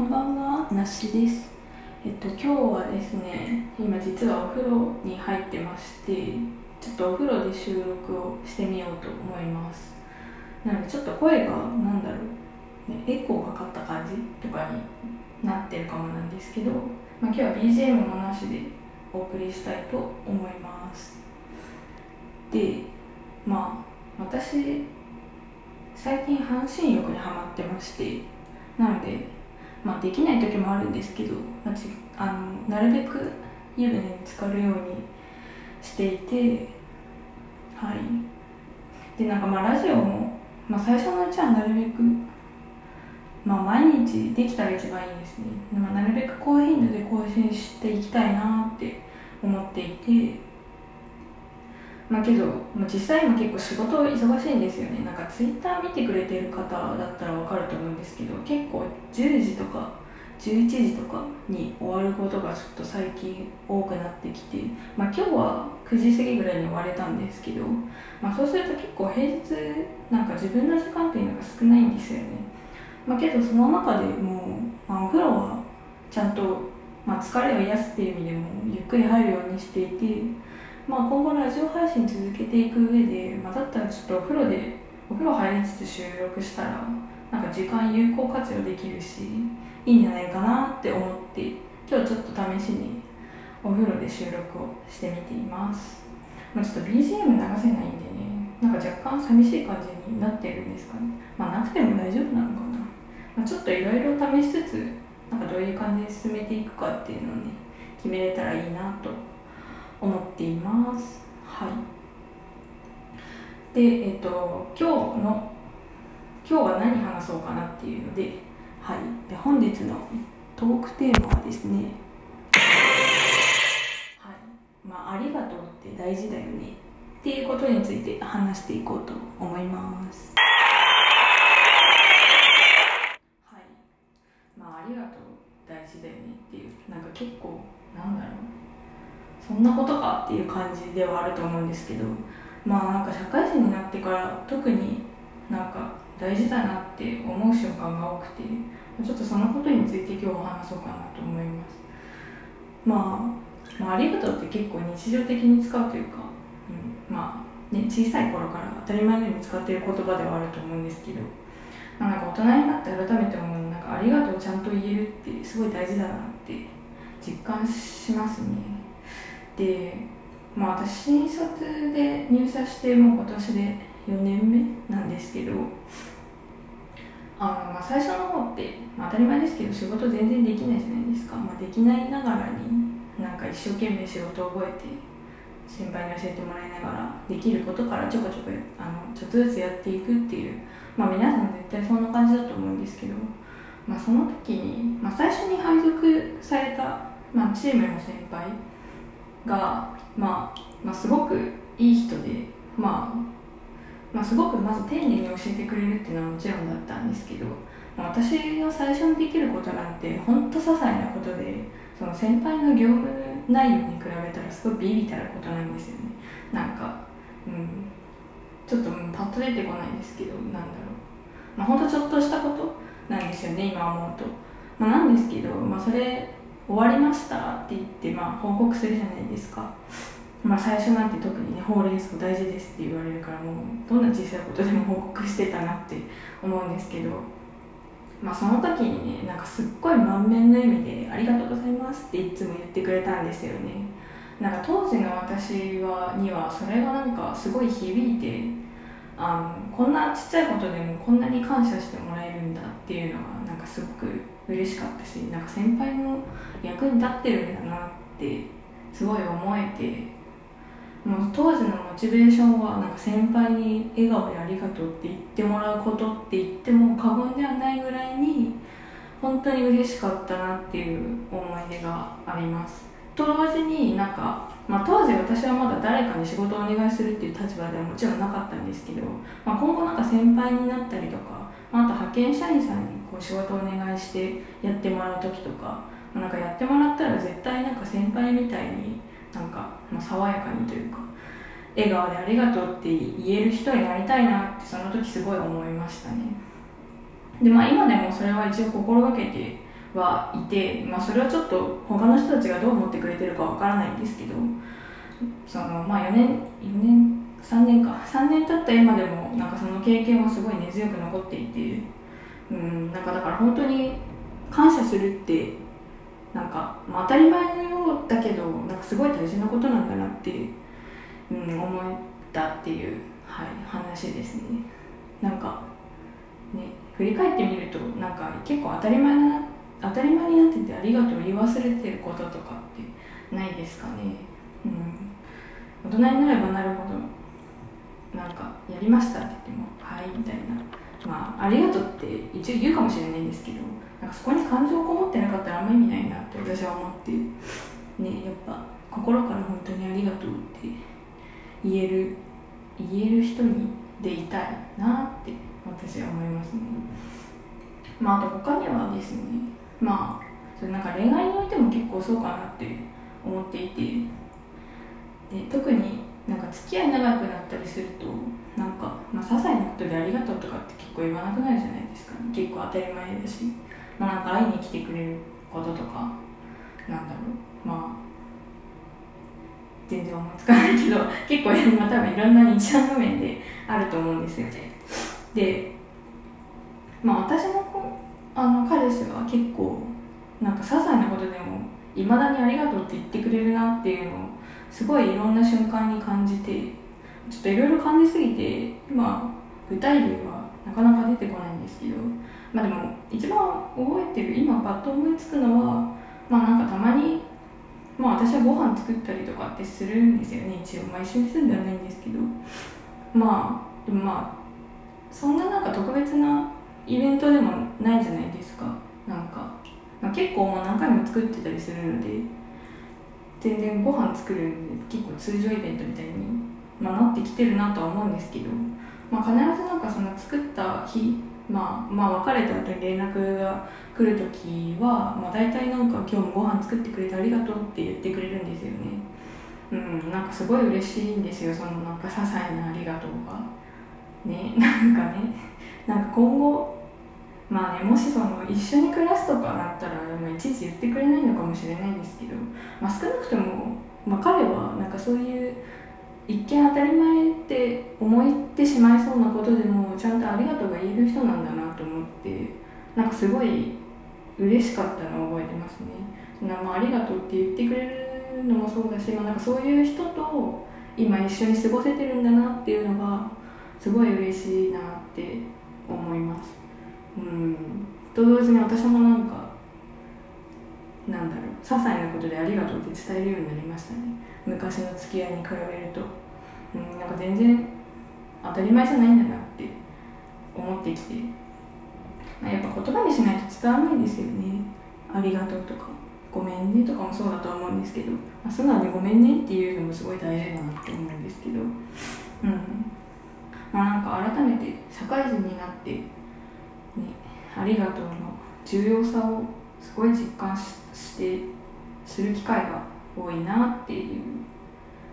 こんばんは、なしです。えっと、今日はですね、今実はお風呂に入ってまして、ちょっとお風呂で収録をしてみようと思います。なので、ちょっと声が、なんだろう、ね、エコーかかった感じとかになってるかもなんですけど、まあ、今日は BGM もなしでお送りしたいと思います。で、まあ、私、最近半身浴にハマってまして、なので、まあ、できない時もあるんですけど、まああのなるべく湯船に浸かるようにしていてはい。でなんかまあラジオも、まあ、最初のうちはなるべく、まあ、毎日できたら一番いいですね、まあ、なるべく高頻度で更新していきたいなって思っていてまあけど、まあ、実際今結構仕事忙しいんですよね。なんかツイッター見てくれてる方だったら分かると思うんですけど結構10時とか11時とかに終わることがちょっと最近多くなってきて、まあ、今日は9時過ぎぐらいに終われたんですけど、まあ、そうすると結構平日なんか自分の時間っていうのが少ないんですよね、まあ、けどその中でも、まあ、お風呂はちゃんと、まあ、疲れを癒すっていう意味でもゆっくり入るようにしていてまあ、今後ラジオ配信続けていく上で、まあ、だったらちょっとお風呂でお風呂入りつつ収録したらなんか時間有効活用できるしいいんじゃないかなって思って今日ちょっと試しにお風呂で収録をしてみています、まあ、ちょっと BGM 流せないんでねなんか若干寂しい感じになってるんですかね。まあなくても大丈夫なのかな、まあ、ちょっといろいろ試しつつなんかどういう感じで進めていくかっていうのをね決めれたらいいなと思っています。はい。で、えっと、今日の、今日は何話そうかなっていうので、はい。で、本日のトークテーマはですね、はい。まあ、ありがとうって大事だよねっていうことについて話していこうと思います。はい。まあ、ありがとう大事だよねっていう、なんか結構、なんだろう。そんなことかっていう感じではあると思うんですけどまあなんか社会人になってから特になんか大事だなって思う瞬間が多くてちょっとそのことについて今日は話そうかなと思います、まあ、まあありがとうって結構日常的に使うというか、うん、まあね小さい頃から当たり前のように使っている言葉ではあると思うんですけどなんか大人になって改めて思うなんかありがとうちゃんと言えるってすごい大事だなって実感しますね。で、まあ、私新卒で入社してもう今年で4年目なんですけどあの、まあ、最初の方って、まあ、当たり前ですけど仕事全然できないじゃないですか、まあ、できないながらになんか一生懸命仕事を覚えて先輩に教えてもらいながらできることからちょこちょこあのちょっとずつやっていくっていう、まあ、皆さん絶対そんな感じだと思うんですけど、まあ、その時に、まあ、最初に配属された、まあ、チームの先輩が、まあ、まあすごくいい人で、まあ、まあすごくまず丁寧に教えてくれるっていうのはもちろんだったんですけど、まあ、私が最初にできることなんて本当些細なことでその先輩の業務内容に比べたらすごいビビたることなんですよね。なんか、うん、ちょっとパッと出てこないんですけどなんだろう、まあ、本当ちょっとしたことなんですよね今思うと、まあ、なんですけど、まあ、それ終わりましたって言って、まあ、報告するじゃないですか、まあ、最初なんて特にねほうれん草大事ですって言われるからもうどんな小さいことでも報告してたなって思うんですけど、まあ、その時にねなんかすっごい満面の笑みで「ありがとうございます」っていつも言ってくれたんですよね。なんか当時の私はにはそれがなんかすごい響いてあのこんなちっちゃいことでもこんなに感謝してもらえるんだっていうのはなんかすごく嬉しかったしなんか先輩の役に立ってるんだなってすごい思えてもう当時のモチベーションはなんか先輩に笑顔でありがとうって言ってもらうことって言っても過言ではないぐらいに本当に嬉しかったなっていう思い出があります。と同時になんか、まあ、当時私はまだ誰かに仕事をお願いするっていう立場ではもちろんなかったんですけど、まあ、今後なんか先輩になったりとか、まあ、あと派遣社員さんにこう仕事をお願いしてやってもらう時とかなんかやってもらったら絶対なんか先輩みたいになんか、ま、爽やかにというか笑顔でありがとうって言える人になりたいなってその時すごい思いましたね。でまあ今でもそれは一応心がけてはい。て、まあ、それはちょっと他の人たちがどう思ってくれてるかわからない。んですけどその、まあ、4年4年3年か3年経った今でもなんかその経験はすごい。根強く残ってい。てうんなんかだから本当に感謝するってなんか、まあ、当たり前のようだけどなんかすごい。大事なことなんだなって、うん、思ったってい。う、はい、話ですねなんかね振り返ってみるとなんか結構当たり前な当たり前になっててありがとう言い忘れてることとかってないですかね。うん。大人になればなるほどなんかやりましたって言ってもはいみたいな。まあありがとうって一応言うかもしれないんですけどなんかそこに感情をこもってなかったらあんま意味ないなって私は思ってねやっぱ心から本当にありがとうって言える言える人にでいたいなって私は思いますね。まああと他にはですねまあそれなんか恋愛においても結構そうかなって思っていて。で特になんか付き合い長くなったりするとなんか、まあ、些細なことでありがとうとかって結構言わなくなるじゃないですか、ね、結構当たり前だし、まあ、なんか会いに来てくれることとかなんだろう。まあ全然思いつかないけど 結構、まあ、多分いろんな日常の面であると思うんですよね。でまあ私のあの彼氏は結構なんか些細なことでもいまだにありがとうって言ってくれるなっていうのをすごいいろんな瞬間に感じてちょっといろいろ感じすぎて今具体例はなかなか出てこないんですけどまあでも一番覚えてる今パッと思いつくのはまあなんかたまにまあ私はご飯作ったりとかってするんですよね。一応まあ一緒に住んではないんですけど。まあでもまあそんななんか特別なイベントでもないじゃないですか。なんか、まあ、結構もう何回も作ってたりするので。全然ご飯作るんで結構通常イベントみたいに、まあ、なってきてるなとは思うんですけど、まあ、必ずなんかその作った日まあ、まあ別れた後に連絡が来る時は、まあ、大体なんか「今日もご飯作ってくれてありがとう」って言ってくれるんですよね。うんなんかすごい嬉しいんですよ。そのなんか些細なありがとうが。ねなんかね。なんか今後まあねもしその一緒に暮らすとかなったら、まあ、いちいち言ってくれないのかもしれないんですけど、まあ、少なくとも、まあ、彼はなんかそういう一見当たり前って思ってしまいそうなことでもちゃんとありがとうが言える人なんだなと思ってなんかすごい嬉しかったのを覚えてますね。その、まあ、ありがとうって言ってくれるのもそうだし、まあ、なんかそういう人と今一緒に過ごせてるんだなっていうのがすごい嬉しいなって思います。うん。と同時に私もなんかなんだろう些細なことでありがとうって伝えるようになりましたね。昔の付き合いに比べると、うん、なんか全然当たり前じゃないんだなって思ってきて、まあ、やっぱ言葉にしないと伝わらないですよね。ありがとうとかごめんねとかもそうだと思うんですけど、まあ、素直にごめんねっていうのもすごい大事だなって思うんですけど。うん。まあなんか改めて社会人になってありがとうの重要さをすごい実感してする機会が多いなっていう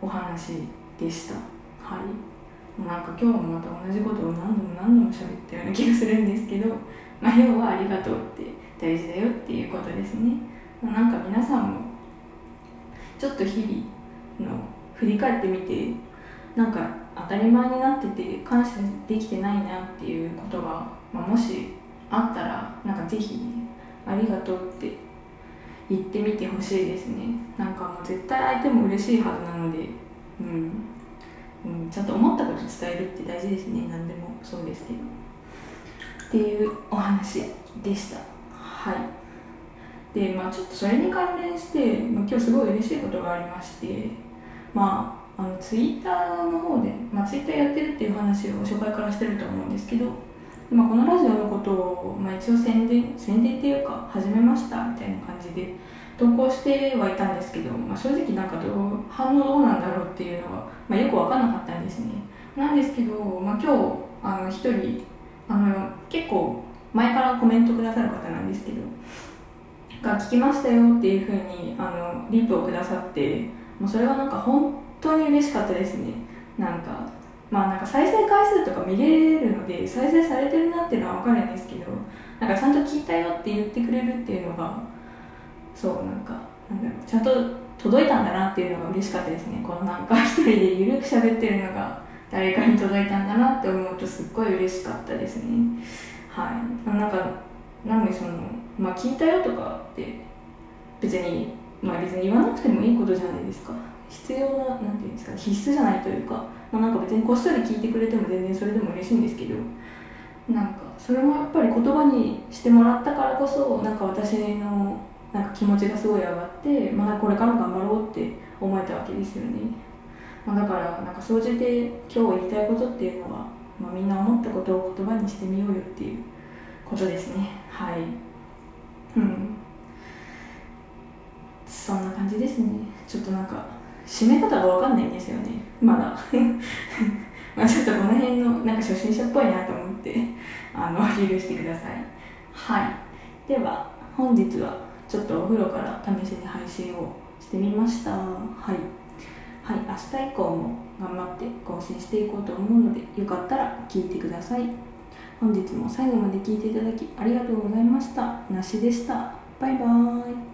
お話でした。はい。もうなんか今日もまた同じことを何度も何度も喋ったような気がするんですけど、まあ、要はありがとうって大事だよっていうことですね、まあ、なんか皆さんもちょっと日々の振り返ってみてなんか当たり前になってて感謝できてないなっていうことが、まあ、もしあったらなんかぜひ、ね、ありがとうって言ってみてほしいですね。なんかもう絶対相手も嬉しいはずなのでうん、うん、ちゃんと思ったこと伝えるって大事ですね。何でもそうですけど。っていうお話でした。はい。でまあちょっとそれに関連して、まあ、今日すごい嬉しいことがありましてまああのツイッターの方で、まあ、ツイッターやってるっていう話を初回からしてると思うんですけどまあ、このラジオのことを、まあ、一応宣伝宣伝っていうか始めましたみたいな感じで投稿してはいたんですけど、まあ、正直なんかどう反応どうなんだろうっていうのは、まあ、よく分かんなかったんですね。なんですけど、まあ、今日あの一人あの結構前からコメントくださる方なんですけどが聞きましたよっていうふうにあのリップをくださってもうそれはなんか本当に嬉しかったですね。なんかまあなんか再生回数とか見れるので再生されてるなっていうのは分かるんですけどなんかちゃんと聞いたよって言ってくれるっていうのがそうなんかなんだろうちゃんと届いたんだなっていうのが嬉しかったですね。このなんか一人でゆるく喋ってるのが誰かに届いたんだなって思うとすっごい嬉しかったですね。はい。なんかなんでそのまあ聞いたよとかって別にまあ別に言わなくてもいいことじゃないですか。必要ななんていうんですか必須じゃないというか、まあ、なんか別にこっそり聞いてくれても全然それでも嬉しいんですけどなんかそれもやっぱり言葉にしてもらったからこそなんか私のなんか気持ちがすごい上がってまだこれから頑張ろうって思えたわけですよね、まあ、だからなんか総じて今日言いたいことっていうのは、まあ、みんな思ったことを言葉にしてみようよっていうことですね。はい。うん。そんな感じですね。ちょっとなんか締め方が分かんないんですよね。まだ。まあちょっとこの辺のなんか初心者っぽいなと思ってあの許してください。はい。では本日はちょっとお風呂から試しに配信をしてみました。はい。はい。明日以降も頑張って更新していこうと思うのでよかったら聞いてください。本日も最後まで聞いていただきありがとうございました。なしでした。バイバーイ